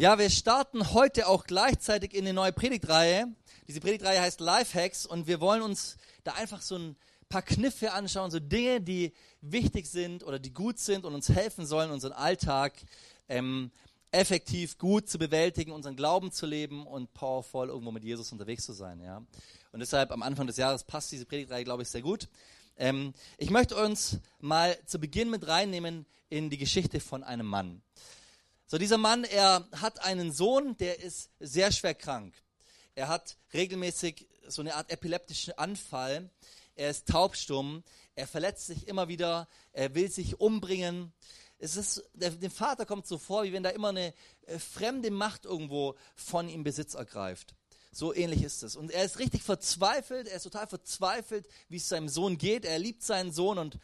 Ja, wir starten heute auch gleichzeitig in eine neue Predigtreihe. Diese Predigtreihe heißt Lifehacks und wir wollen uns da einfach so ein paar Kniffe anschauen, so Dinge, die wichtig sind oder die gut sind und uns helfen sollen, unseren Alltag ähm, effektiv gut zu bewältigen, unseren Glauben zu leben und powerful irgendwo mit Jesus unterwegs zu sein. Ja? Und deshalb am Anfang des Jahres passt diese Predigtreihe, glaube ich, sehr gut. Ähm, ich möchte uns mal zu Beginn mit reinnehmen in die Geschichte von einem Mann. So, dieser Mann, er hat einen Sohn, der ist sehr schwer krank. Er hat regelmäßig so eine Art epileptischen Anfall. Er ist taubstumm. Er verletzt sich immer wieder. Er will sich umbringen. Es ist, der, dem Vater kommt so vor, wie wenn da immer eine äh, fremde Macht irgendwo von ihm Besitz ergreift. So ähnlich ist es. Und er ist richtig verzweifelt. Er ist total verzweifelt, wie es seinem Sohn geht. Er liebt seinen Sohn und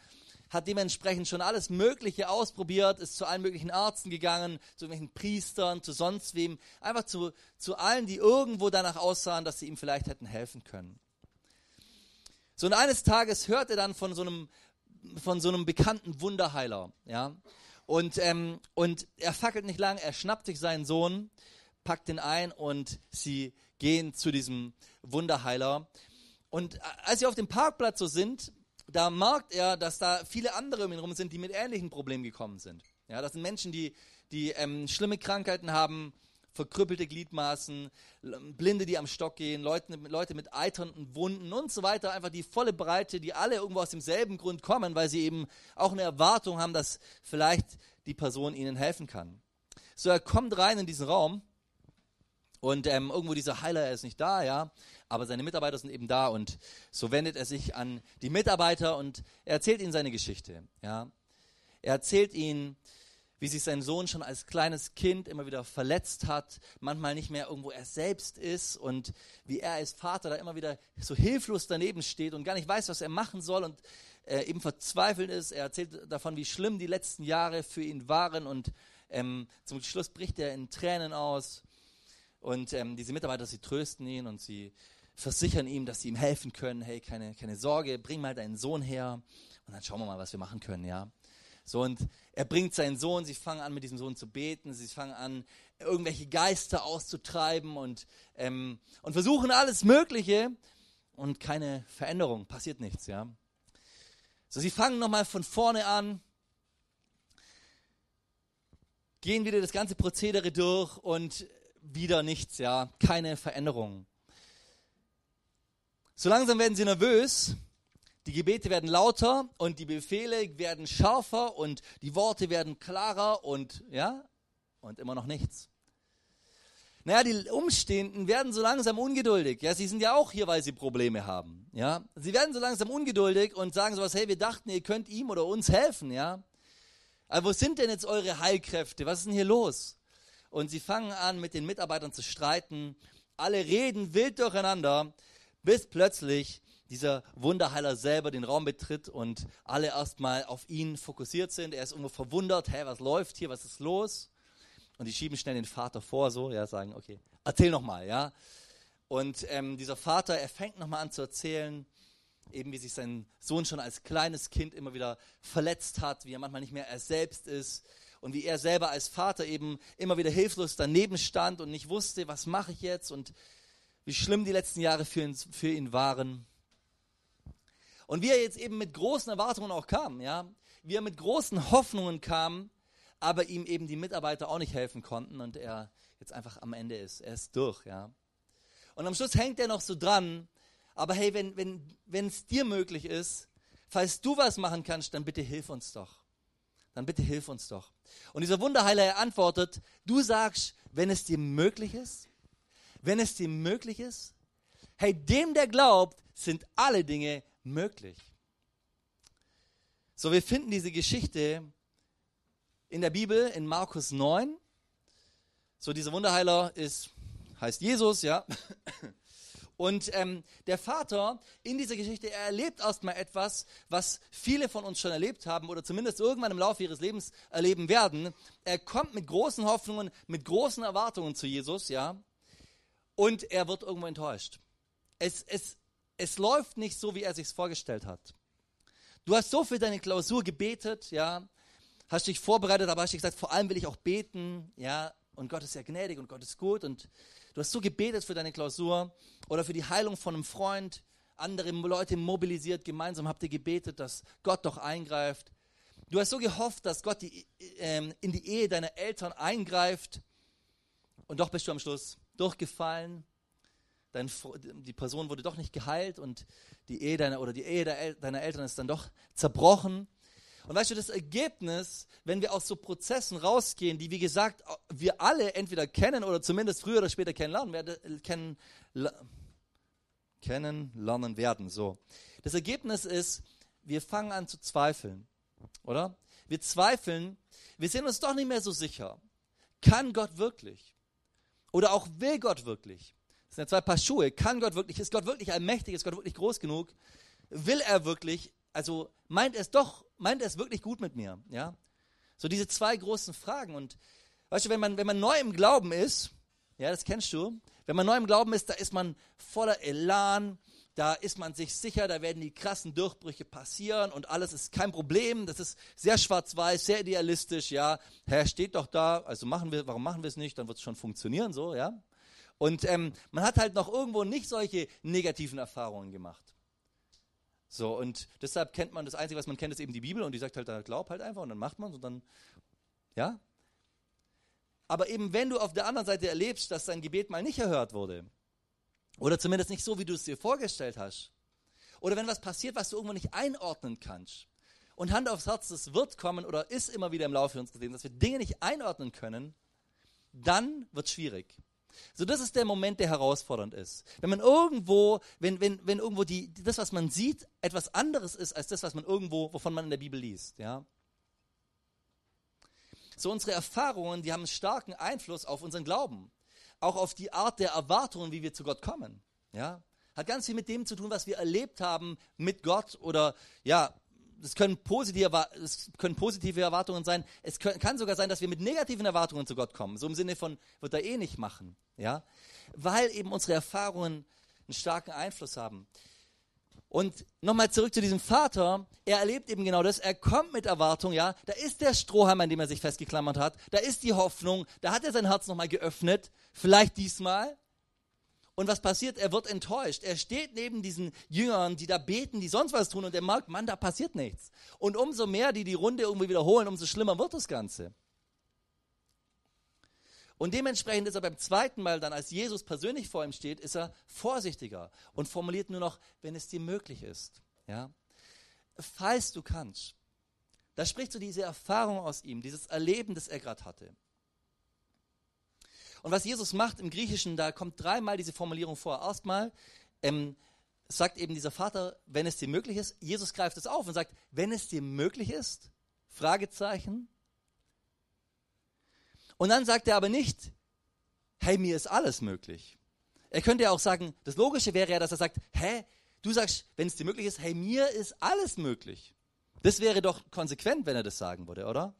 hat dementsprechend schon alles Mögliche ausprobiert, ist zu allen möglichen Ärzten gegangen, zu irgendwelchen Priestern, zu sonst wem, einfach zu, zu allen, die irgendwo danach aussahen, dass sie ihm vielleicht hätten helfen können. So und eines Tages hört er dann von so einem, von so einem bekannten Wunderheiler, ja, und, ähm, und er fackelt nicht lang, er schnappt sich seinen Sohn, packt ihn ein und sie gehen zu diesem Wunderheiler. Und als sie auf dem Parkplatz so sind, da merkt er, dass da viele andere um ihn herum sind, die mit ähnlichen Problemen gekommen sind. Ja, das sind Menschen, die, die ähm, schlimme Krankheiten haben, verkrüppelte Gliedmaßen, Blinde, die am Stock gehen, Leute, Leute mit eiternden Wunden und so weiter. Einfach die volle Breite, die alle irgendwo aus demselben Grund kommen, weil sie eben auch eine Erwartung haben, dass vielleicht die Person ihnen helfen kann. So, er kommt rein in diesen Raum und ähm, irgendwo dieser Heiler, er ist nicht da, ja aber seine Mitarbeiter sind eben da und so wendet er sich an die Mitarbeiter und er erzählt ihnen seine Geschichte. Ja. Er erzählt ihnen, wie sich sein Sohn schon als kleines Kind immer wieder verletzt hat, manchmal nicht mehr irgendwo er selbst ist und wie er als Vater da immer wieder so hilflos daneben steht und gar nicht weiß, was er machen soll und äh, eben verzweifelt ist. Er erzählt davon, wie schlimm die letzten Jahre für ihn waren und ähm, zum Schluss bricht er in Tränen aus und ähm, diese Mitarbeiter, sie trösten ihn und sie versichern ihm, dass sie ihm helfen können. Hey, keine, keine Sorge, bring mal deinen Sohn her und dann schauen wir mal, was wir machen können, ja. So, und er bringt seinen Sohn, sie fangen an, mit diesem Sohn zu beten, sie fangen an, irgendwelche Geister auszutreiben und, ähm, und versuchen alles Mögliche und keine Veränderung, passiert nichts, ja. So, sie fangen nochmal von vorne an, gehen wieder das ganze Prozedere durch und wieder nichts, ja, keine Veränderung. So langsam werden sie nervös, die Gebete werden lauter und die Befehle werden schärfer und die Worte werden klarer und ja, und immer noch nichts. Naja, die Umstehenden werden so langsam ungeduldig. Ja, sie sind ja auch hier, weil sie Probleme haben. Ja, sie werden so langsam ungeduldig und sagen sowas, hey, wir dachten, ihr könnt ihm oder uns helfen. Ja, aber wo sind denn jetzt eure Heilkräfte? Was ist denn hier los? Und sie fangen an, mit den Mitarbeitern zu streiten. Alle reden wild durcheinander bis plötzlich dieser Wunderheiler selber den Raum betritt und alle erstmal auf ihn fokussiert sind. Er ist irgendwo verwundert, hä, was läuft hier, was ist los? Und die schieben schnell den Vater vor, so, ja, sagen, okay, erzähl nochmal, ja. Und ähm, dieser Vater, er fängt nochmal an zu erzählen, eben wie sich sein Sohn schon als kleines Kind immer wieder verletzt hat, wie er manchmal nicht mehr er selbst ist und wie er selber als Vater eben immer wieder hilflos daneben stand und nicht wusste, was mache ich jetzt und wie schlimm die letzten Jahre für ihn, für ihn waren. Und wie er jetzt eben mit großen Erwartungen auch kam, ja, wie er mit großen Hoffnungen kam, aber ihm eben die Mitarbeiter auch nicht helfen konnten und er jetzt einfach am Ende ist. Er ist durch, ja. Und am Schluss hängt er noch so dran, aber hey, wenn wenn wenn es dir möglich ist, falls du was machen kannst, dann bitte hilf uns doch. Dann bitte hilf uns doch. Und dieser Wunderheiler er antwortet, du sagst, wenn es dir möglich ist, wenn es dir möglich ist? Hey, dem, der glaubt, sind alle Dinge möglich. So, wir finden diese Geschichte in der Bibel in Markus 9. So, dieser Wunderheiler ist, heißt Jesus, ja. Und ähm, der Vater in dieser Geschichte, er erlebt erstmal etwas, was viele von uns schon erlebt haben oder zumindest irgendwann im Laufe ihres Lebens erleben werden. Er kommt mit großen Hoffnungen, mit großen Erwartungen zu Jesus, ja und er wird irgendwo enttäuscht. Es, es, es läuft nicht so, wie er sich vorgestellt hat. Du hast so für deine Klausur gebetet, ja, hast dich vorbereitet, aber hast dich gesagt, vor allem will ich auch beten, ja, und Gott ist sehr gnädig und Gott ist gut und du hast so gebetet für deine Klausur oder für die Heilung von einem Freund, andere Leute mobilisiert, gemeinsam habt ihr gebetet, dass Gott doch eingreift. Du hast so gehofft, dass Gott die, äh, in die Ehe deiner Eltern eingreift und doch bist du am Schluss durchgefallen. Dein, die Person wurde doch nicht geheilt und die Ehe deiner oder die Ehe deiner Eltern ist dann doch zerbrochen. Und weißt du, das Ergebnis, wenn wir aus so Prozessen rausgehen, die wie gesagt wir alle entweder kennen oder zumindest früher oder später kennenlernen werden, kennen, kennenlernen werden. So. Das Ergebnis ist, wir fangen an zu zweifeln, oder? Wir zweifeln, wir sind uns doch nicht mehr so sicher. Kann Gott wirklich? Oder auch will Gott wirklich? Das sind ja zwei Paar Schuhe. Kann Gott wirklich? Ist Gott wirklich allmächtig? Ist Gott wirklich groß genug? Will er wirklich? Also meint er es doch, meint er es wirklich gut mit mir? Ja? So diese zwei großen Fragen. Und weißt du, wenn man, wenn man neu im Glauben ist, ja, das kennst du, wenn man neu im Glauben ist, da ist man voller Elan, da ist man sich sicher, da werden die krassen Durchbrüche passieren und alles ist kein Problem. Das ist sehr schwarz-weiß, sehr idealistisch, ja. Herr steht doch da, also machen wir, warum machen wir es nicht? Dann wird es schon funktionieren, so, ja. Und ähm, man hat halt noch irgendwo nicht solche negativen Erfahrungen gemacht. So, und deshalb kennt man das Einzige, was man kennt, ist eben die Bibel und die sagt halt, da glaub halt einfach und dann macht man es und dann, ja. Aber eben, wenn du auf der anderen Seite erlebst, dass dein Gebet mal nicht erhört wurde, oder zumindest nicht so, wie du es dir vorgestellt hast. Oder wenn was passiert, was du irgendwo nicht einordnen kannst. Und Hand aufs Herz, das wird kommen oder ist immer wieder im Laufe unseres Lebens, dass wir Dinge nicht einordnen können, dann wird es schwierig. So, das ist der Moment, der herausfordernd ist. Wenn man irgendwo, wenn, wenn, wenn irgendwo die, das, was man sieht, etwas anderes ist als das, was man irgendwo, wovon man in der Bibel liest, ja. So, unsere Erfahrungen, die haben einen starken Einfluss auf unseren Glauben auch auf die Art der Erwartungen, wie wir zu Gott kommen. Ja? Hat ganz viel mit dem zu tun, was wir erlebt haben mit Gott oder ja, es können positive, es können positive Erwartungen sein. Es können, kann sogar sein, dass wir mit negativen Erwartungen zu Gott kommen. So im Sinne von, wird er eh nicht machen. Ja? Weil eben unsere Erfahrungen einen starken Einfluss haben. Und nochmal zurück zu diesem Vater. Er erlebt eben genau das. Er kommt mit Erwartung, ja. Da ist der Strohhalm, an dem er sich festgeklammert hat. Da ist die Hoffnung. Da hat er sein Herz nochmal geöffnet. Vielleicht diesmal. Und was passiert? Er wird enttäuscht. Er steht neben diesen Jüngern, die da beten, die sonst was tun. Und er merkt, Mann, da passiert nichts. Und umso mehr die die Runde irgendwie wiederholen, umso schlimmer wird das Ganze. Und dementsprechend ist er beim zweiten Mal dann, als Jesus persönlich vor ihm steht, ist er vorsichtiger und formuliert nur noch, wenn es dir möglich ist. Ja? Falls du kannst. Da spricht so diese Erfahrung aus ihm, dieses Erleben, das er gerade hatte. Und was Jesus macht im Griechischen, da kommt dreimal diese Formulierung vor. Erstmal ähm, sagt eben dieser Vater, wenn es dir möglich ist. Jesus greift es auf und sagt, wenn es dir möglich ist, Fragezeichen, und dann sagt er aber nicht, hey, mir ist alles möglich. Er könnte ja auch sagen, das Logische wäre ja, dass er sagt, hä, du sagst, wenn es dir möglich ist, hey, mir ist alles möglich. Das wäre doch konsequent, wenn er das sagen würde, oder?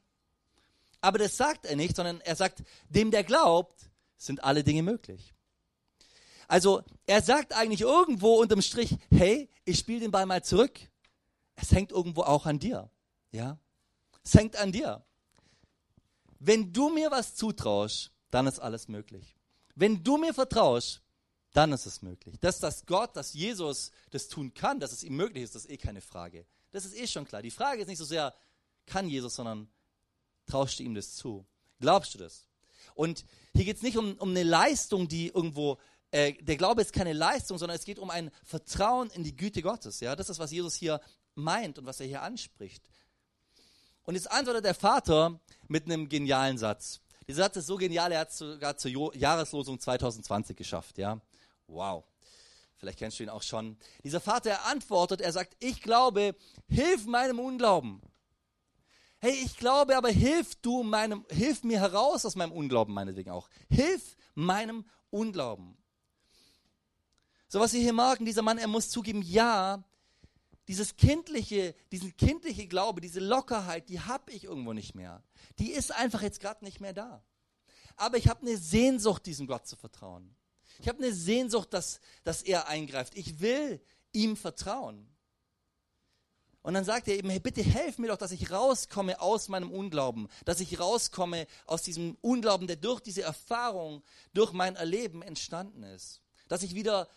Aber das sagt er nicht, sondern er sagt, dem, der glaubt, sind alle Dinge möglich. Also er sagt eigentlich irgendwo unterm Strich, hey, ich spiele den Ball mal zurück. Es hängt irgendwo auch an dir. Ja? Es hängt an dir. Wenn du mir was zutraust, dann ist alles möglich. Wenn du mir vertraust, dann ist es möglich. Dass das Gott, dass Jesus das tun kann, dass es ihm möglich ist, das ist eh keine Frage. Das ist eh schon klar. Die Frage ist nicht so sehr, kann Jesus, sondern traust du ihm das zu? Glaubst du das? Und hier geht es nicht um, um eine Leistung, die irgendwo, äh, der Glaube ist keine Leistung, sondern es geht um ein Vertrauen in die Güte Gottes. Ja, das ist, was Jesus hier meint und was er hier anspricht. Und jetzt antwortet der Vater mit einem genialen Satz. Dieser Satz ist so genial, er hat es sogar zur Jahreslosung 2020 geschafft. Ja? Wow. Vielleicht kennst du ihn auch schon. Dieser Vater, er antwortet, er sagt, ich glaube, hilf meinem Unglauben. Hey, ich glaube, aber hilf du meinem, hilf mir heraus aus meinem Unglauben, meinetwegen auch. Hilf meinem Unglauben. So was Sie hier merken, dieser Mann, er muss zugeben, ja, dieses kindliche, diesen kindliche Glaube, diese Lockerheit, die habe ich irgendwo nicht mehr. Die ist einfach jetzt gerade nicht mehr da. Aber ich habe eine Sehnsucht, diesem Gott zu vertrauen. Ich habe eine Sehnsucht, dass, dass er eingreift. Ich will ihm vertrauen. Und dann sagt er eben, hey, bitte helf mir doch, dass ich rauskomme aus meinem Unglauben, dass ich rauskomme aus diesem Unglauben, der durch diese Erfahrung, durch mein Erleben entstanden ist. Dass ich wieder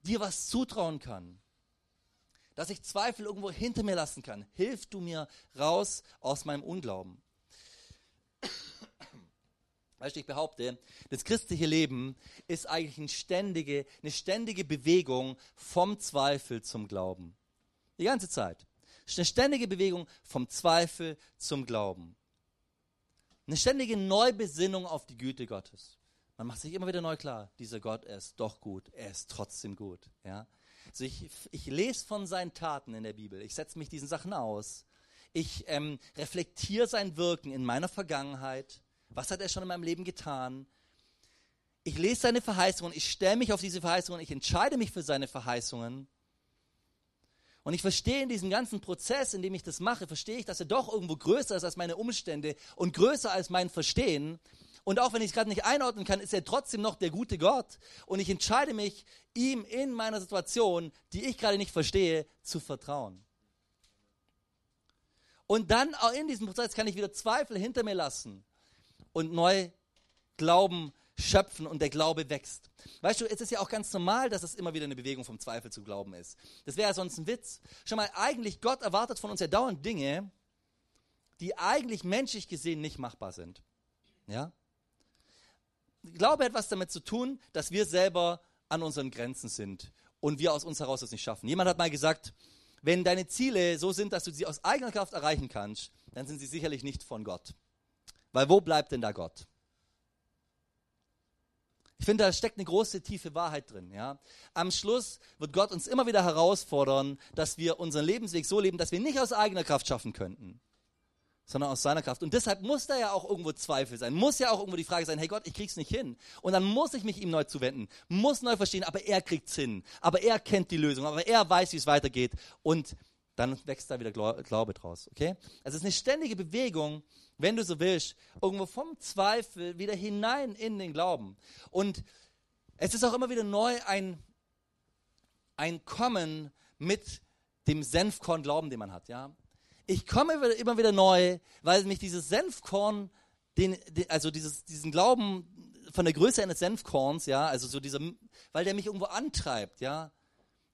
dir was zutrauen kann. Dass ich Zweifel irgendwo hinter mir lassen kann. Hilf du mir raus aus meinem Unglauben. Weißt du, ich behaupte, das christliche Leben ist eigentlich eine ständige, eine ständige Bewegung vom Zweifel zum Glauben. Die ganze Zeit. Eine ständige Bewegung vom Zweifel zum Glauben. Eine ständige Neubesinnung auf die Güte Gottes. Man macht sich immer wieder neu klar, dieser Gott, er ist doch gut, er ist trotzdem gut. Ja? Also ich, ich lese von seinen Taten in der Bibel, ich setze mich diesen Sachen aus, ich ähm, reflektiere sein Wirken in meiner Vergangenheit, was hat er schon in meinem Leben getan. Ich lese seine Verheißungen, ich stelle mich auf diese Verheißungen, ich entscheide mich für seine Verheißungen und ich verstehe in diesem ganzen Prozess, in dem ich das mache, verstehe ich, dass er doch irgendwo größer ist als meine Umstände und größer als mein Verstehen. Und auch wenn ich es gerade nicht einordnen kann, ist er trotzdem noch der gute Gott. Und ich entscheide mich, ihm in meiner Situation, die ich gerade nicht verstehe, zu vertrauen. Und dann auch in diesem Prozess kann ich wieder Zweifel hinter mir lassen und neu glauben, schöpfen und der Glaube wächst. Weißt du, es ist ja auch ganz normal, dass es immer wieder eine Bewegung vom Zweifel zu glauben ist. Das wäre ja sonst ein Witz. Schau mal, eigentlich Gott erwartet von uns ja dauernd Dinge, die eigentlich menschlich gesehen nicht machbar sind. Ja? Glaube hat was damit zu tun, dass wir selber an unseren Grenzen sind und wir aus uns heraus das nicht schaffen. Jemand hat mal gesagt, wenn deine Ziele so sind, dass du sie aus eigener Kraft erreichen kannst, dann sind sie sicherlich nicht von Gott. Weil wo bleibt denn da Gott? Ich finde, da steckt eine große, tiefe Wahrheit drin. Ja? Am Schluss wird Gott uns immer wieder herausfordern, dass wir unseren Lebensweg so leben, dass wir nicht aus eigener Kraft schaffen könnten, sondern aus seiner Kraft. Und deshalb muss da ja auch irgendwo Zweifel sein, muss ja auch irgendwo die Frage sein, hey Gott, ich krieg's nicht hin. Und dann muss ich mich ihm neu zuwenden, muss neu verstehen, aber er kriegt's hin, aber er kennt die Lösung, aber er weiß, wie es weitergeht. Und dann wächst da wieder Glaube draus. Okay? Also es ist eine ständige Bewegung wenn du so willst, irgendwo vom Zweifel wieder hinein in den Glauben. Und es ist auch immer wieder neu ein, ein Kommen mit dem Senfkorn-Glauben, den man hat. Ja? Ich komme immer wieder neu, weil mich dieses Senfkorn, den, den, also dieses, diesen Glauben von der Größe eines Senfkorns, ja, also so dieser, weil der mich irgendwo antreibt, ja.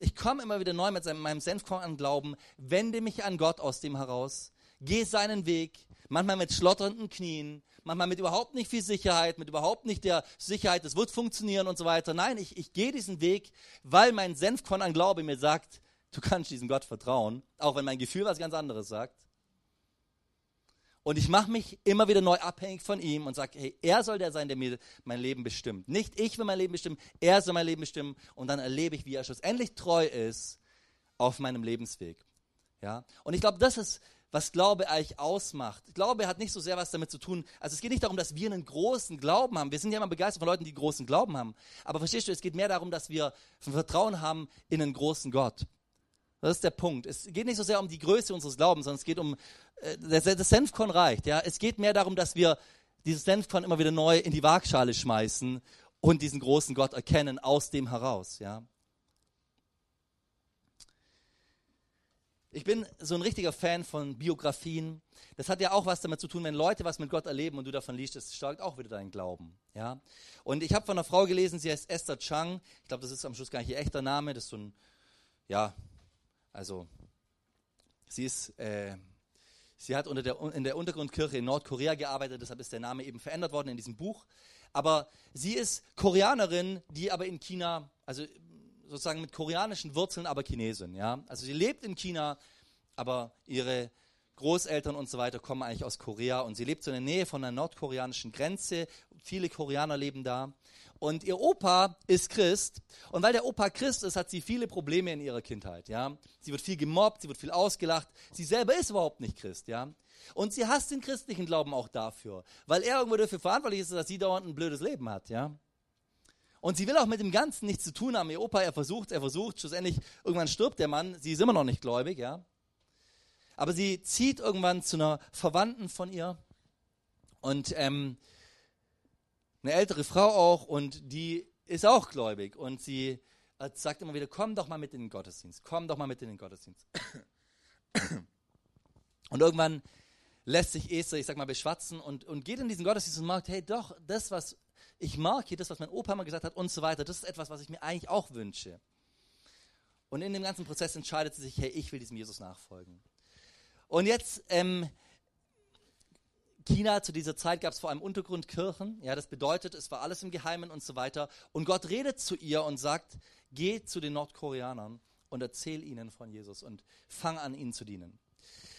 Ich komme immer wieder neu mit meinem Senfkorn an Glauben, wende mich an Gott aus dem heraus, gehe seinen Weg, manchmal mit schlotternden Knien, manchmal mit überhaupt nicht viel Sicherheit, mit überhaupt nicht der Sicherheit, es wird funktionieren und so weiter. Nein, ich, ich gehe diesen Weg, weil mein Senfkorn an Glaube mir sagt, du kannst diesem Gott vertrauen, auch wenn mein Gefühl was ganz anderes sagt. Und ich mache mich immer wieder neu abhängig von ihm und sage, hey, er soll der sein, der mir mein Leben bestimmt. Nicht ich will mein Leben bestimmen, er soll mein Leben bestimmen. Und dann erlebe ich, wie er schlussendlich treu ist auf meinem Lebensweg. Ja? Und ich glaube, das ist was Glaube eigentlich ausmacht. Glaube hat nicht so sehr was damit zu tun. Also es geht nicht darum, dass wir einen großen Glauben haben. Wir sind ja immer begeistert von Leuten, die großen Glauben haben. Aber verstehst du, es geht mehr darum, dass wir Vertrauen haben in einen großen Gott. Das ist der Punkt. Es geht nicht so sehr um die Größe unseres Glaubens, sondern es geht um, das, das Senfkorn reicht. Ja? Es geht mehr darum, dass wir dieses Senfkorn immer wieder neu in die Waagschale schmeißen und diesen großen Gott erkennen aus dem heraus. Ja? Ich bin so ein richtiger Fan von Biografien. Das hat ja auch was damit zu tun, wenn Leute was mit Gott erleben und du davon liest, das stärkt auch wieder deinen Glauben. Ja? Und ich habe von einer Frau gelesen, sie heißt Esther Chang. Ich glaube, das ist am Schluss gar nicht ihr echter Name. Das ist so ein, ja, also, sie ist, äh, sie hat unter der, in der Untergrundkirche in Nordkorea gearbeitet, deshalb ist der Name eben verändert worden in diesem Buch. Aber sie ist Koreanerin, die aber in China, also sozusagen mit koreanischen Wurzeln, aber Chinesin. Ja? Also sie lebt in China, aber ihre Großeltern und so weiter kommen eigentlich aus Korea und sie lebt so in der Nähe von der nordkoreanischen Grenze. Viele Koreaner leben da. Und ihr Opa ist Christ. Und weil der Opa Christ ist, hat sie viele Probleme in ihrer Kindheit. Ja? Sie wird viel gemobbt, sie wird viel ausgelacht. Sie selber ist überhaupt nicht Christ. Ja? Und sie hasst den christlichen Glauben auch dafür, weil er irgendwo dafür verantwortlich ist, dass sie dauernd ein blödes Leben hat. Ja? Und sie will auch mit dem Ganzen nichts zu tun haben. Ihr Opa, er versucht, er versucht, schlussendlich, irgendwann stirbt der Mann, sie ist immer noch nicht gläubig, ja. Aber sie zieht irgendwann zu einer Verwandten von ihr und ähm, eine ältere Frau auch und die ist auch gläubig und sie sagt immer wieder, komm doch mal mit in den Gottesdienst, komm doch mal mit in den Gottesdienst. Und irgendwann lässt sich Esther, ich sag mal, beschwatzen und, und geht in diesen Gottesdienst und merkt, hey, doch, das, was ich mag, hier, das, was mein Opa mal gesagt hat und so weiter, das ist etwas, was ich mir eigentlich auch wünsche. Und in dem ganzen Prozess entscheidet sie sich, hey, ich will diesem Jesus nachfolgen. Und jetzt, ähm, China, zu dieser Zeit gab es vor allem Untergrundkirchen. Ja, das bedeutet, es war alles im Geheimen und so weiter. Und Gott redet zu ihr und sagt, geh zu den Nordkoreanern und erzähl ihnen von Jesus und fang an, ihnen zu dienen.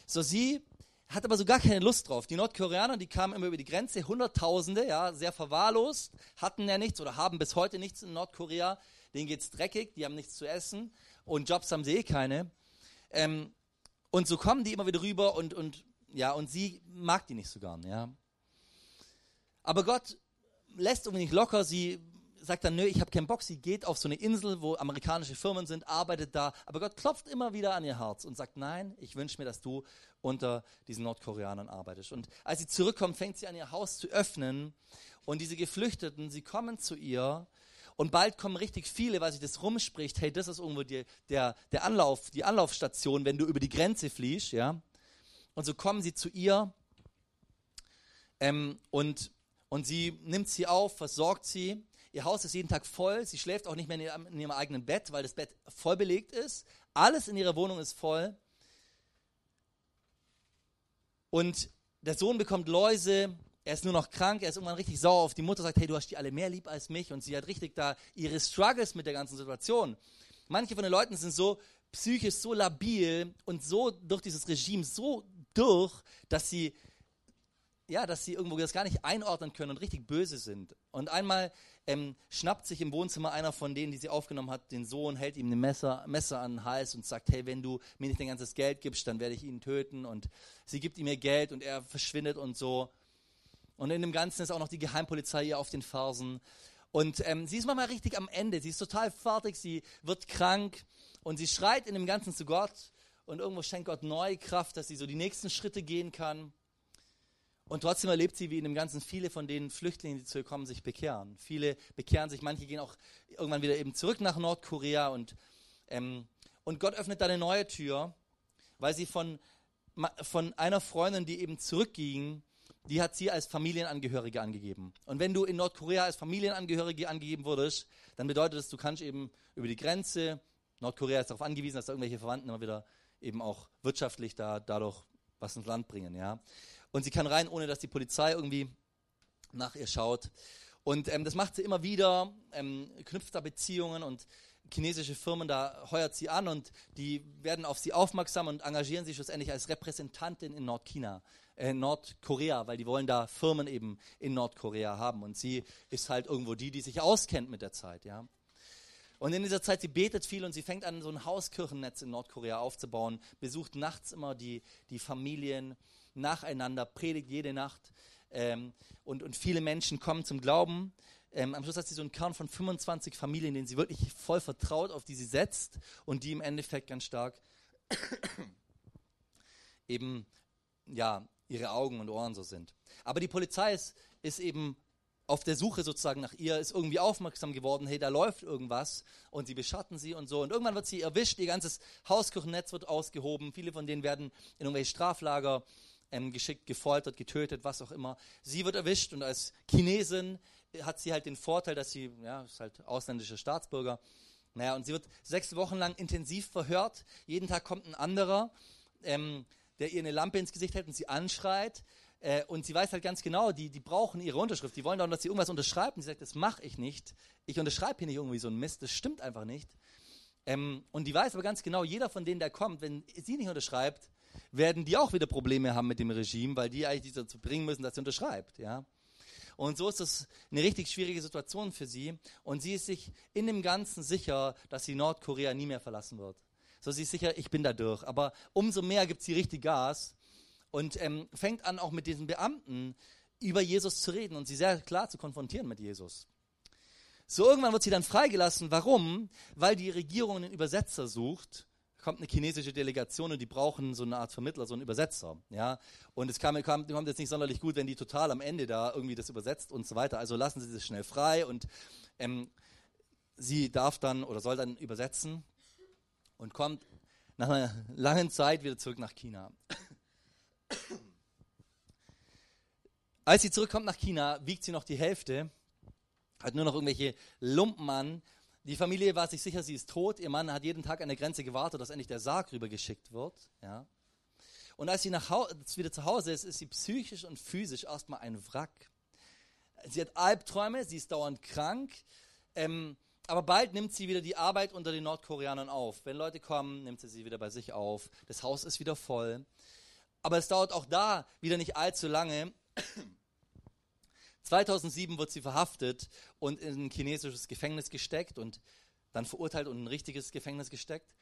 So, sie hat aber so gar keine Lust drauf. Die Nordkoreaner, die kamen immer über die Grenze, Hunderttausende, ja, sehr verwahrlost, hatten ja nichts oder haben bis heute nichts in Nordkorea. Denen geht's dreckig, die haben nichts zu essen und Jobs haben sie eh keine. Ähm, und so kommen die immer wieder rüber und, und ja, und sie mag die nicht so gern, ja. Aber Gott lässt irgendwie nicht locker, sie sagt dann, nö, ich habe keinen Bock, sie geht auf so eine Insel, wo amerikanische Firmen sind, arbeitet da, aber Gott klopft immer wieder an ihr Herz und sagt, nein, ich wünsche mir, dass du unter diesen Nordkoreanern arbeitest. Und als sie zurückkommt, fängt sie an, ihr Haus zu öffnen und diese Geflüchteten, sie kommen zu ihr und bald kommen richtig viele, weil sich das rumspricht, hey, das ist irgendwo die, der, der Anlauf, die Anlaufstation, wenn du über die Grenze fliehst, ja. Und so kommen sie zu ihr ähm, und, und sie nimmt sie auf, versorgt sie. Ihr Haus ist jeden Tag voll. Sie schläft auch nicht mehr in ihrem, in ihrem eigenen Bett, weil das Bett voll belegt ist. Alles in ihrer Wohnung ist voll. Und der Sohn bekommt Läuse, er ist nur noch krank, er ist irgendwann richtig sauer auf die Mutter, sagt, hey, du hast die alle mehr lieb als mich. Und sie hat richtig da ihre Struggles mit der ganzen Situation. Manche von den Leuten sind so psychisch so labil und so durch dieses Regime so durch, dass sie, ja, dass sie irgendwo das gar nicht einordnen können und richtig böse sind. Und einmal ähm, schnappt sich im Wohnzimmer einer von denen, die sie aufgenommen hat, den Sohn, hält ihm ein Messer, Messer an den Hals und sagt, hey, wenn du mir nicht dein ganzes Geld gibst, dann werde ich ihn töten. Und sie gibt ihm ihr Geld und er verschwindet und so. Und in dem Ganzen ist auch noch die Geheimpolizei ihr auf den Fersen. Und ähm, sie ist manchmal richtig am Ende. Sie ist total fertig, sie wird krank und sie schreit in dem Ganzen zu Gott und irgendwo schenkt Gott neue Kraft, dass sie so die nächsten Schritte gehen kann. Und trotzdem erlebt sie, wie in dem Ganzen viele von den Flüchtlingen, die zu ihr kommen, sich bekehren. Viele bekehren sich, manche gehen auch irgendwann wieder eben zurück nach Nordkorea und, ähm, und Gott öffnet da eine neue Tür, weil sie von, von einer Freundin, die eben zurückging, die hat sie als Familienangehörige angegeben. Und wenn du in Nordkorea als Familienangehörige angegeben wurdest, dann bedeutet das, du kannst eben über die Grenze, Nordkorea ist darauf angewiesen, dass da irgendwelche Verwandten immer wieder eben auch wirtschaftlich da dadurch was ins Land bringen, ja. Und sie kann rein, ohne dass die Polizei irgendwie nach ihr schaut. Und ähm, das macht sie immer wieder, ähm, knüpft da Beziehungen und chinesische Firmen, da heuert sie an und die werden auf sie aufmerksam und engagieren sie schlussendlich als Repräsentantin in Nordchina, äh, Nordkorea, weil die wollen da Firmen eben in Nordkorea haben. Und sie ist halt irgendwo die, die sich auskennt mit der Zeit, ja. Und in dieser Zeit, sie betet viel und sie fängt an, so ein Hauskirchennetz in Nordkorea aufzubauen, besucht nachts immer die, die Familien nacheinander, predigt jede Nacht. Ähm, und, und viele Menschen kommen zum Glauben. Ähm, am Schluss hat sie so einen Kern von 25 Familien, denen sie wirklich voll vertraut, auf die sie setzt und die im Endeffekt ganz stark eben ja ihre Augen und Ohren so sind. Aber die Polizei ist, ist eben auf der Suche sozusagen nach ihr, ist irgendwie aufmerksam geworden, hey, da läuft irgendwas und sie beschatten sie und so. Und irgendwann wird sie erwischt, ihr ganzes Hauskirchennetz wird ausgehoben, viele von denen werden in irgendwelche Straflager ähm, geschickt, gefoltert, getötet, was auch immer. Sie wird erwischt und als Chinesin hat sie halt den Vorteil, dass sie, ja, ist halt ausländischer Staatsbürger. Naja, und sie wird sechs Wochen lang intensiv verhört. Jeden Tag kommt ein anderer, ähm, der ihr eine Lampe ins Gesicht hält und sie anschreit. Äh, und sie weiß halt ganz genau, die, die brauchen ihre Unterschrift. Die wollen doch, dass sie irgendwas unterschreibt. Und sie sagt, das mache ich nicht. Ich unterschreibe hier nicht irgendwie so ein Mist. Das stimmt einfach nicht. Ähm, und die weiß aber ganz genau, jeder von denen, der kommt, wenn sie nicht unterschreibt, werden die auch wieder Probleme haben mit dem Regime, weil die eigentlich dazu bringen müssen, dass sie unterschreibt. Ja? Und so ist das eine richtig schwierige Situation für sie. Und sie ist sich in dem Ganzen sicher, dass sie Nordkorea nie mehr verlassen wird. So sie ist sicher, ich bin da durch. Aber umso mehr gibt sie richtig Gas und ähm, fängt an, auch mit diesen Beamten über Jesus zu reden und sie sehr klar zu konfrontieren mit Jesus. So irgendwann wird sie dann freigelassen. Warum? Weil die Regierung einen Übersetzer sucht. Kommt eine chinesische Delegation und die brauchen so eine Art Vermittler, so einen Übersetzer. Ja? Und es kam, kam, kommt jetzt nicht sonderlich gut, wenn die total am Ende da irgendwie das übersetzt und so weiter. Also lassen sie das schnell frei und ähm, sie darf dann oder soll dann übersetzen und kommt nach einer langen Zeit wieder zurück nach China. Als sie zurückkommt nach China, wiegt sie noch die Hälfte, hat nur noch irgendwelche Lumpen an. Die Familie war sich sicher, sie ist tot. Ihr Mann hat jeden Tag an der Grenze gewartet, dass endlich der Sarg rübergeschickt wird. Ja. Und als sie nach wieder zu Hause ist, ist sie psychisch und physisch erstmal ein Wrack. Sie hat Albträume, sie ist dauernd krank. Ähm, aber bald nimmt sie wieder die Arbeit unter den Nordkoreanern auf. Wenn Leute kommen, nimmt sie sie wieder bei sich auf. Das Haus ist wieder voll. Aber es dauert auch da wieder nicht allzu lange. 2007 wird sie verhaftet und in ein chinesisches Gefängnis gesteckt und dann verurteilt und in ein richtiges Gefängnis gesteckt.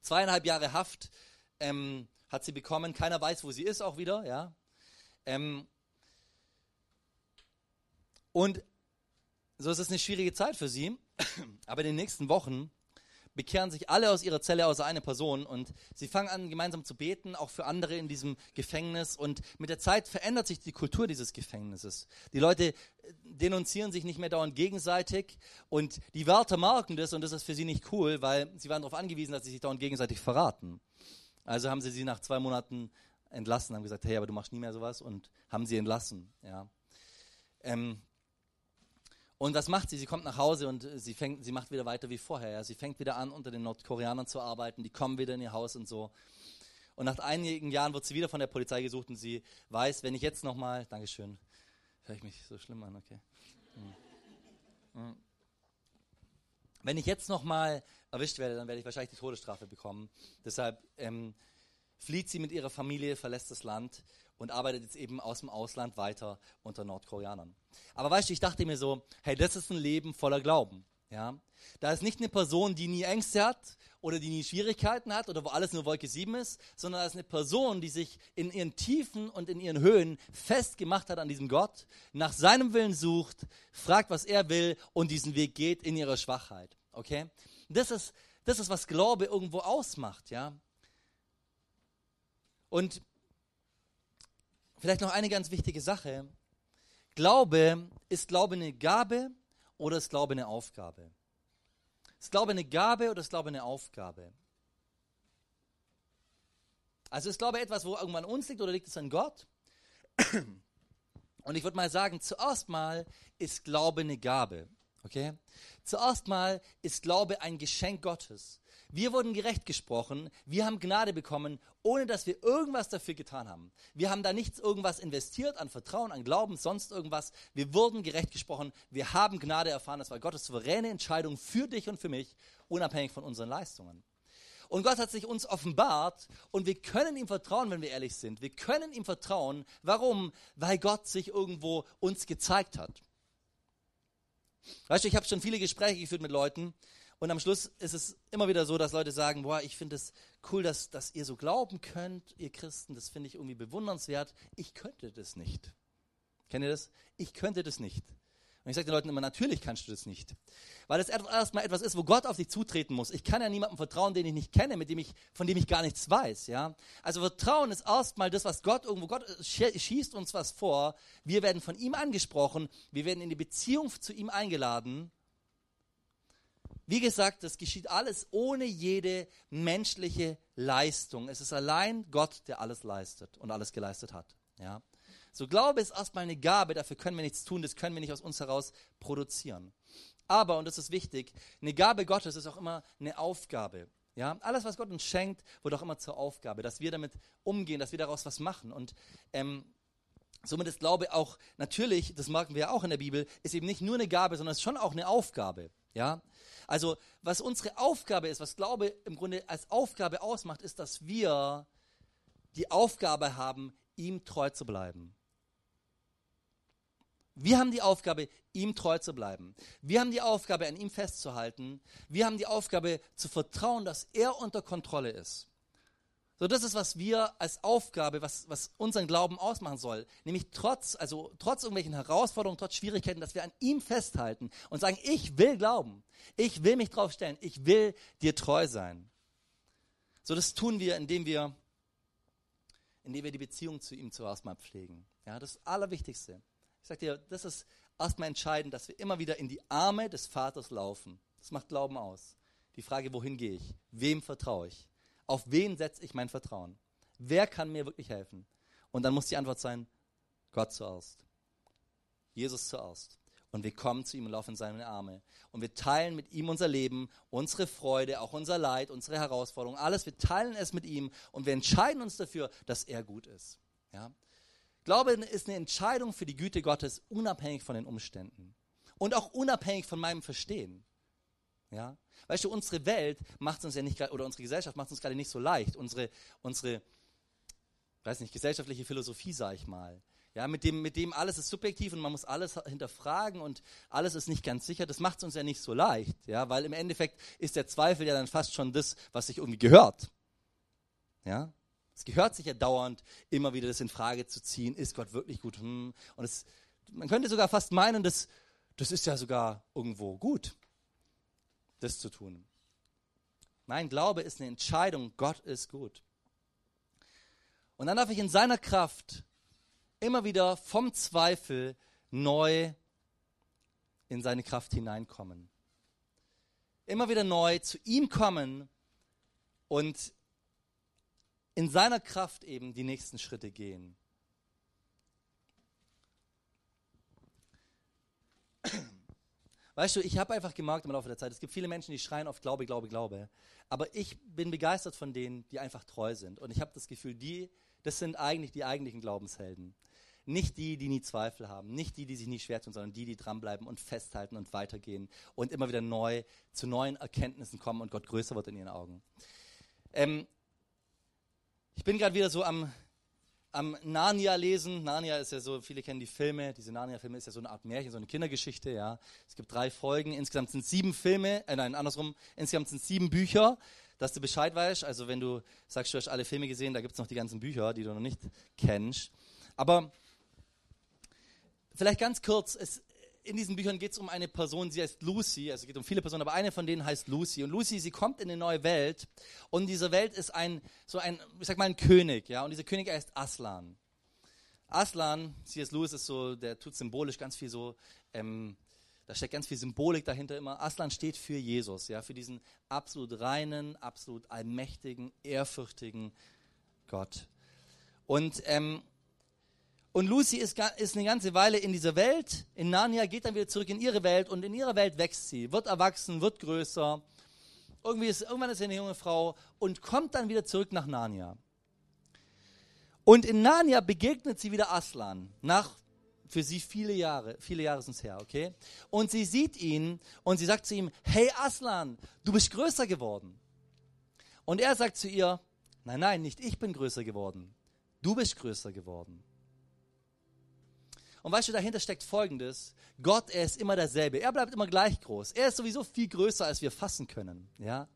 Zweieinhalb Jahre Haft ähm, hat sie bekommen. Keiner weiß, wo sie ist auch wieder. Ja. Ähm, und so ist es eine schwierige Zeit für sie. Aber in den nächsten Wochen bekehren sich alle aus ihrer Zelle außer eine Person und sie fangen an, gemeinsam zu beten, auch für andere in diesem Gefängnis. Und mit der Zeit verändert sich die Kultur dieses Gefängnisses. Die Leute äh, denunzieren sich nicht mehr dauernd gegenseitig und die Wärter merken das und das ist für sie nicht cool, weil sie waren darauf angewiesen, dass sie sich dauernd gegenseitig verraten. Also haben sie sie nach zwei Monaten entlassen, haben gesagt, hey, aber du machst nie mehr sowas und haben sie entlassen. Ja. Ähm, und was macht sie? Sie kommt nach Hause und äh, sie, fängt, sie macht wieder weiter wie vorher. Ja. Sie fängt wieder an, unter den Nordkoreanern zu arbeiten. Die kommen wieder in ihr Haus und so. Und nach einigen Jahren wird sie wieder von der Polizei gesucht und sie weiß, wenn ich jetzt nochmal, Dankeschön, höre ich mich so schlimm an, okay. Hm. Hm. Wenn ich jetzt nochmal erwischt werde, dann werde ich wahrscheinlich die Todesstrafe bekommen. Deshalb ähm, flieht sie mit ihrer Familie, verlässt das Land und arbeitet jetzt eben aus dem Ausland weiter unter Nordkoreanern. Aber weißt du, ich dachte mir so, hey, das ist ein Leben voller Glauben. Ja? Da ist nicht eine Person, die nie Ängste hat oder die nie Schwierigkeiten hat oder wo alles nur Wolke 7 ist, sondern da ist eine Person, die sich in ihren Tiefen und in ihren Höhen festgemacht hat an diesem Gott, nach seinem Willen sucht, fragt, was er will und diesen Weg geht in ihrer Schwachheit. Okay? Das ist, das ist was Glaube irgendwo ausmacht. Ja? Und vielleicht noch eine ganz wichtige Sache. Glaube, ist Glaube eine Gabe oder ist Glaube eine Aufgabe? Ist Glaube eine Gabe oder ist Glaube eine Aufgabe? Also ist Glaube etwas, wo irgendwann uns liegt oder liegt es an Gott? Und ich würde mal sagen, zuerst mal ist Glaube eine Gabe. Okay? Zuerst mal ist Glaube ein Geschenk Gottes. Wir wurden gerecht gesprochen, wir haben Gnade bekommen, ohne dass wir irgendwas dafür getan haben. Wir haben da nichts irgendwas investiert an Vertrauen, an Glauben, sonst irgendwas. Wir wurden gerecht gesprochen, wir haben Gnade erfahren. Das war Gottes souveräne Entscheidung für dich und für mich, unabhängig von unseren Leistungen. Und Gott hat sich uns offenbart und wir können ihm vertrauen, wenn wir ehrlich sind. Wir können ihm vertrauen. Warum? Weil Gott sich irgendwo uns gezeigt hat. Weißt du, ich habe schon viele Gespräche geführt mit Leuten, und am Schluss ist es immer wieder so, dass Leute sagen, boah, ich finde es cool, dass, dass ihr so glauben könnt, ihr Christen, das finde ich irgendwie bewundernswert. Ich könnte das nicht. Kennt ihr das? Ich könnte das nicht. Und ich sage den Leuten immer, natürlich kannst du das nicht. Weil das erstmal etwas ist, wo Gott auf dich zutreten muss. Ich kann ja niemandem vertrauen, den ich nicht kenne, mit dem ich, von dem ich gar nichts weiß. Ja? Also Vertrauen ist erstmal das, was Gott irgendwo, Gott schießt uns was vor. Wir werden von ihm angesprochen. Wir werden in die Beziehung zu ihm eingeladen. Wie gesagt, das geschieht alles ohne jede menschliche Leistung. Es ist allein Gott, der alles leistet und alles geleistet hat. Ja? So Glaube ist erstmal eine Gabe, dafür können wir nichts tun, das können wir nicht aus uns heraus produzieren. Aber, und das ist wichtig, eine Gabe Gottes ist auch immer eine Aufgabe. Ja? Alles, was Gott uns schenkt, wird auch immer zur Aufgabe, dass wir damit umgehen, dass wir daraus was machen. Und ähm, somit ist Glaube auch natürlich, das merken wir ja auch in der Bibel, ist eben nicht nur eine Gabe, sondern ist schon auch eine Aufgabe. Ja? Also, was unsere Aufgabe ist, was Glaube im Grunde als Aufgabe ausmacht, ist, dass wir die Aufgabe haben, ihm treu zu bleiben. Wir haben die Aufgabe, ihm treu zu bleiben. Wir haben die Aufgabe, an ihm festzuhalten. Wir haben die Aufgabe, zu vertrauen, dass er unter Kontrolle ist. So, das ist, was wir als Aufgabe, was, was unseren Glauben ausmachen soll. Nämlich trotz, also trotz irgendwelchen Herausforderungen, trotz Schwierigkeiten, dass wir an ihm festhalten und sagen, ich will glauben. Ich will mich drauf stellen. Ich will dir treu sein. So, das tun wir, indem wir, indem wir die Beziehung zu ihm zuerst mal pflegen. Ja, das Allerwichtigste. Ich sag dir, das ist erstmal entscheidend, dass wir immer wieder in die Arme des Vaters laufen. Das macht Glauben aus. die Frage, wohin gehe ich? Wem vertraue ich? Auf wen setze ich mein Vertrauen? Wer kann mir wirklich helfen? Und dann muss die Antwort sein, Gott zuerst. Jesus zuerst. Und wir kommen zu ihm und laufen in seine Arme. Und wir teilen mit ihm unser Leben, unsere Freude, auch unser Leid, unsere Herausforderungen, alles. Wir teilen es mit ihm und wir entscheiden uns dafür, dass er gut ist. Ja? Glaube ist eine Entscheidung für die Güte Gottes, unabhängig von den Umständen. Und auch unabhängig von meinem Verstehen. Ja? Weißt du, unsere Welt macht es uns ja nicht, oder unsere Gesellschaft macht es uns gerade nicht so leicht. Unsere, unsere, weiß nicht, gesellschaftliche Philosophie, sage ich mal. Ja, mit dem, mit dem alles ist subjektiv und man muss alles hinterfragen und alles ist nicht ganz sicher. Das macht es uns ja nicht so leicht, ja, weil im Endeffekt ist der Zweifel ja dann fast schon das, was sich irgendwie gehört. Ja, es gehört sich ja dauernd, immer wieder das in Frage zu ziehen. Ist Gott wirklich gut? Hm. Und es, man könnte sogar fast meinen, das, das ist ja sogar irgendwo gut, das zu tun. Mein Glaube ist eine Entscheidung. Gott ist gut. Und dann darf ich in seiner Kraft immer wieder vom Zweifel neu in seine Kraft hineinkommen. Immer wieder neu zu ihm kommen und in seiner Kraft eben die nächsten Schritte gehen. Weißt du, ich habe einfach gemerkt im Laufe der Zeit, es gibt viele Menschen, die schreien auf Glaube, Glaube, Glaube. Aber ich bin begeistert von denen, die einfach treu sind. Und ich habe das Gefühl, die, das sind eigentlich die eigentlichen Glaubenshelden. Nicht die, die nie Zweifel haben, nicht die, die sich nie schwer tun, sondern die, die dranbleiben und festhalten und weitergehen und immer wieder neu zu neuen Erkenntnissen kommen und Gott größer wird in ihren Augen. Ähm, ich bin gerade wieder so am, am Narnia lesen. Narnia ist ja so, viele kennen die Filme. Diese Narnia-Filme ist ja so eine Art Märchen, so eine Kindergeschichte. Ja, es gibt drei Folgen. Insgesamt sind sieben Filme. Äh, nein, andersrum. Insgesamt sind sieben Bücher, dass du Bescheid weißt. Also wenn du sagst, du hast alle Filme gesehen, da gibt es noch die ganzen Bücher, die du noch nicht kennst. Aber Vielleicht ganz kurz, es, in diesen Büchern geht es um eine Person, sie heißt Lucy, also es geht um viele Personen, aber eine von denen heißt Lucy. Und Lucy, sie kommt in eine neue Welt und diese Welt ist ein, so ein, ich sag mal ein König, ja, und dieser König heißt Aslan. Aslan, C.S. Lewis ist so, der tut symbolisch ganz viel so, ähm, da steckt ganz viel Symbolik dahinter immer. Aslan steht für Jesus, ja, für diesen absolut reinen, absolut allmächtigen, ehrfürchtigen Gott. Und ähm, und Lucy ist, ist, eine ganze Weile in dieser Welt. In Narnia geht dann wieder zurück in ihre Welt und in ihrer Welt wächst sie, wird erwachsen, wird größer. Ist, irgendwann ist sie eine junge Frau und kommt dann wieder zurück nach Narnia. Und in Narnia begegnet sie wieder Aslan, nach für sie viele Jahre, viele Jahre sind es her, okay? Und sie sieht ihn und sie sagt zu ihm, hey Aslan, du bist größer geworden. Und er sagt zu ihr, nein, nein, nicht ich bin größer geworden, du bist größer geworden. Und weißt du, dahinter steckt Folgendes. Gott, er ist immer derselbe. Er bleibt immer gleich groß. Er ist sowieso viel größer, als wir fassen können. Ja?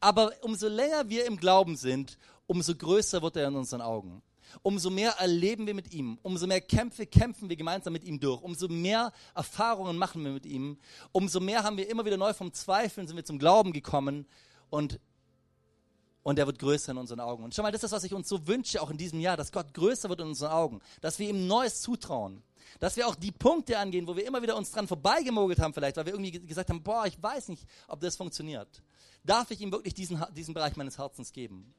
Aber umso länger wir im Glauben sind, umso größer wird er in unseren Augen. Umso mehr erleben wir mit ihm. Umso mehr Kämpfe kämpfen wir gemeinsam mit ihm durch. Umso mehr Erfahrungen machen wir mit ihm. Umso mehr haben wir immer wieder neu vom Zweifeln, sind wir zum Glauben gekommen. Und und er wird größer in unseren Augen. Und schau mal, das ist was ich uns so wünsche, auch in diesem Jahr, dass Gott größer wird in unseren Augen, dass wir ihm Neues zutrauen, dass wir auch die Punkte angehen, wo wir immer wieder uns dran vorbeigemogelt haben vielleicht, weil wir irgendwie gesagt haben, boah, ich weiß nicht, ob das funktioniert. Darf ich ihm wirklich diesen, diesen Bereich meines Herzens geben?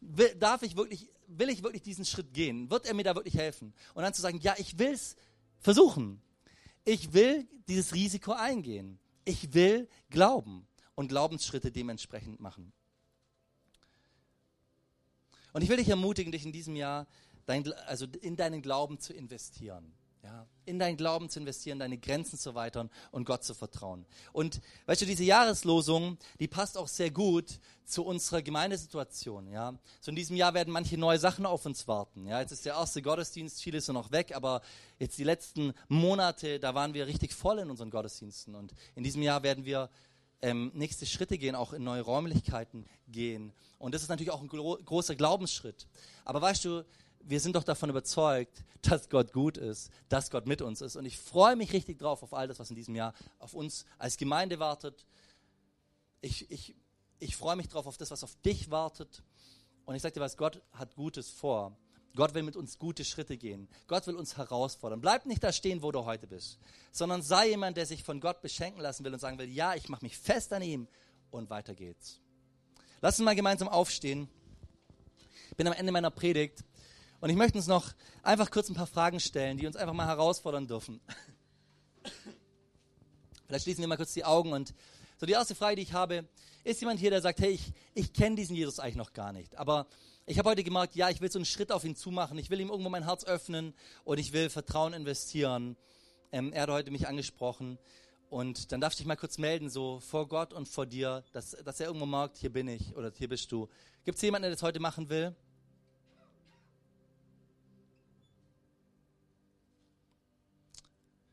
Will, darf ich wirklich, will ich wirklich diesen Schritt gehen? Wird er mir da wirklich helfen? Und dann zu sagen, ja, ich will es versuchen. Ich will dieses Risiko eingehen. Ich will glauben und Glaubensschritte dementsprechend machen. Und ich will dich ermutigen, dich in diesem Jahr dein, also in deinen Glauben zu investieren. Ja, in deinen Glauben zu investieren, deine Grenzen zu erweitern und Gott zu vertrauen. Und weißt du, diese Jahreslosung, die passt auch sehr gut zu unserer Gemeindesituation. Ja, so in diesem Jahr werden manche neue Sachen auf uns warten. Ja, jetzt ist der erste Gottesdienst, viele sind noch weg, aber jetzt die letzten Monate, da waren wir richtig voll in unseren Gottesdiensten. Und in diesem Jahr werden wir ähm, nächste Schritte gehen, auch in neue Räumlichkeiten gehen. Und das ist natürlich auch ein gro großer Glaubensschritt. Aber weißt du, wir sind doch davon überzeugt, dass Gott gut ist, dass Gott mit uns ist. Und ich freue mich richtig drauf auf all das, was in diesem Jahr auf uns als Gemeinde wartet. Ich, ich, ich freue mich drauf auf das, was auf dich wartet. Und ich sage dir was, Gott hat Gutes vor. Gott will mit uns gute Schritte gehen. Gott will uns herausfordern. Bleib nicht da stehen, wo du heute bist, sondern sei jemand, der sich von Gott beschenken lassen will und sagen will, ja, ich mache mich fest an ihm und weiter geht's. Lass uns mal gemeinsam aufstehen. Ich bin am Ende meiner Predigt und ich möchte uns noch einfach kurz ein paar Fragen stellen, die uns einfach mal herausfordern dürfen. Vielleicht schließen wir mal kurz die Augen und so die erste Frage, die ich habe, ist jemand hier, der sagt, hey, ich, ich kenne diesen Jesus eigentlich noch gar nicht, aber ich habe heute gemerkt, ja, ich will so einen Schritt auf ihn zumachen, ich will ihm irgendwo mein Herz öffnen und ich will Vertrauen investieren. Ähm, er hat heute mich angesprochen und dann darf ich dich mal kurz melden, so vor Gott und vor dir, dass, dass er irgendwo merkt, hier bin ich oder hier bist du. Gibt es jemanden, der das heute machen will?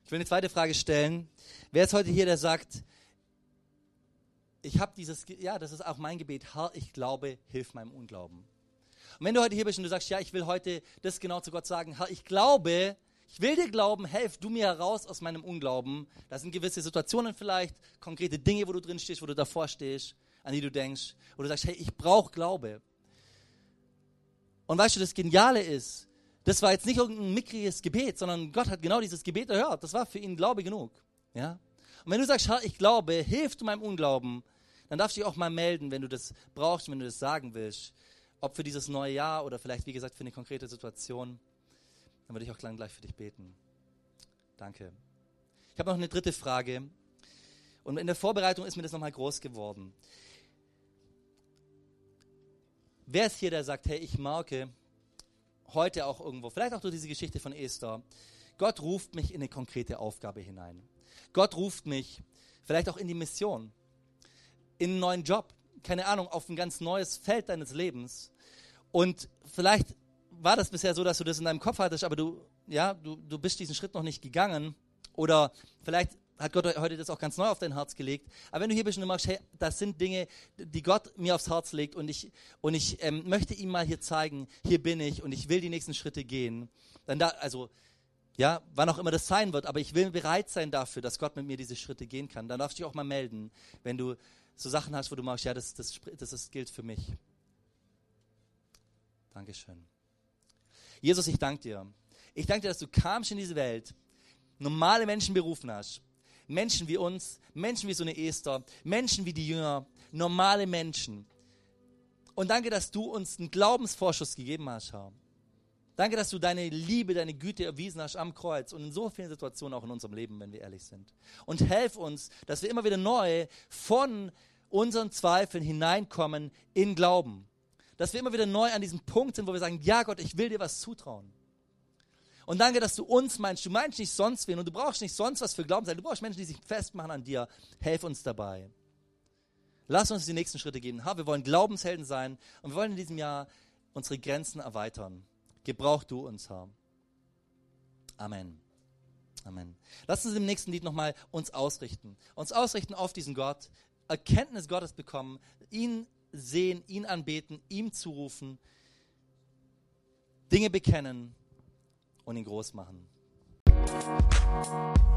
Ich will eine zweite Frage stellen. Wer ist heute hier, der sagt, ich habe dieses, ja, das ist auch mein Gebet, Herr, ich glaube, hilf meinem Unglauben. Und wenn du heute hier bist und du sagst, ja, ich will heute das genau zu Gott sagen, ich glaube, ich will dir glauben, helf du mir heraus aus meinem Unglauben. Da sind gewisse Situationen vielleicht, konkrete Dinge, wo du drin stehst, wo du davor stehst, an die du denkst, wo du sagst, hey, ich brauche Glaube. Und weißt du, das Geniale ist, das war jetzt nicht irgendein mickriges Gebet, sondern Gott hat genau dieses Gebet erhört. Das war für ihn Glaube genug. Ja? Und wenn du sagst, Herr, ich glaube, hilf du meinem Unglauben, dann darfst du dich auch mal melden, wenn du das brauchst, wenn du das sagen willst ob für dieses neue Jahr oder vielleicht, wie gesagt, für eine konkrete Situation, dann würde ich auch gleich für dich beten. Danke. Ich habe noch eine dritte Frage. Und in der Vorbereitung ist mir das nochmal groß geworden. Wer ist hier, der sagt, hey, ich merke heute auch irgendwo, vielleicht auch durch diese Geschichte von Esther, Gott ruft mich in eine konkrete Aufgabe hinein. Gott ruft mich vielleicht auch in die Mission, in einen neuen Job, keine Ahnung, auf ein ganz neues Feld deines Lebens. Und vielleicht war das bisher so, dass du das in deinem Kopf hattest, aber du, ja, du, du bist diesen Schritt noch nicht gegangen. Oder vielleicht hat Gott heute das auch ganz neu auf dein Herz gelegt. Aber wenn du hier bist und du magst, hey, das sind Dinge, die Gott mir aufs Herz legt und ich, und ich ähm, möchte ihm mal hier zeigen, hier bin ich und ich will die nächsten Schritte gehen, dann da, also, ja, wann auch immer das sein wird, aber ich will bereit sein dafür, dass Gott mit mir diese Schritte gehen kann. Dann darfst du dich auch mal melden, wenn du so Sachen hast, wo du magst, ja, das, das, das, das gilt für mich. Dankeschön. Jesus, ich danke dir. Ich danke dir, dass du kamst in diese Welt, normale Menschen berufen hast. Menschen wie uns, Menschen wie so eine Esther, Menschen wie die Jünger, normale Menschen. Und danke, dass du uns einen Glaubensvorschuss gegeben hast, Herr. Danke, dass du deine Liebe, deine Güte erwiesen hast am Kreuz und in so vielen Situationen auch in unserem Leben, wenn wir ehrlich sind. Und helf uns, dass wir immer wieder neu von unseren Zweifeln hineinkommen in Glauben dass wir immer wieder neu an diesem Punkt sind, wo wir sagen, ja Gott, ich will dir was zutrauen. Und danke, dass du uns meinst. Du meinst nicht sonst wen und du brauchst nicht sonst was für Glauben sein. Du brauchst Menschen, die sich festmachen an dir. Helf uns dabei. Lass uns die nächsten Schritte gehen. Ha, wir wollen Glaubenshelden sein und wir wollen in diesem Jahr unsere Grenzen erweitern. Gebrauch du uns, Herr. Amen. Amen. Lass uns im nächsten Lied nochmal uns ausrichten. Uns ausrichten auf diesen Gott, Erkenntnis Gottes bekommen, ihn sehen, ihn anbeten, ihm zurufen, Dinge bekennen und ihn groß machen. Musik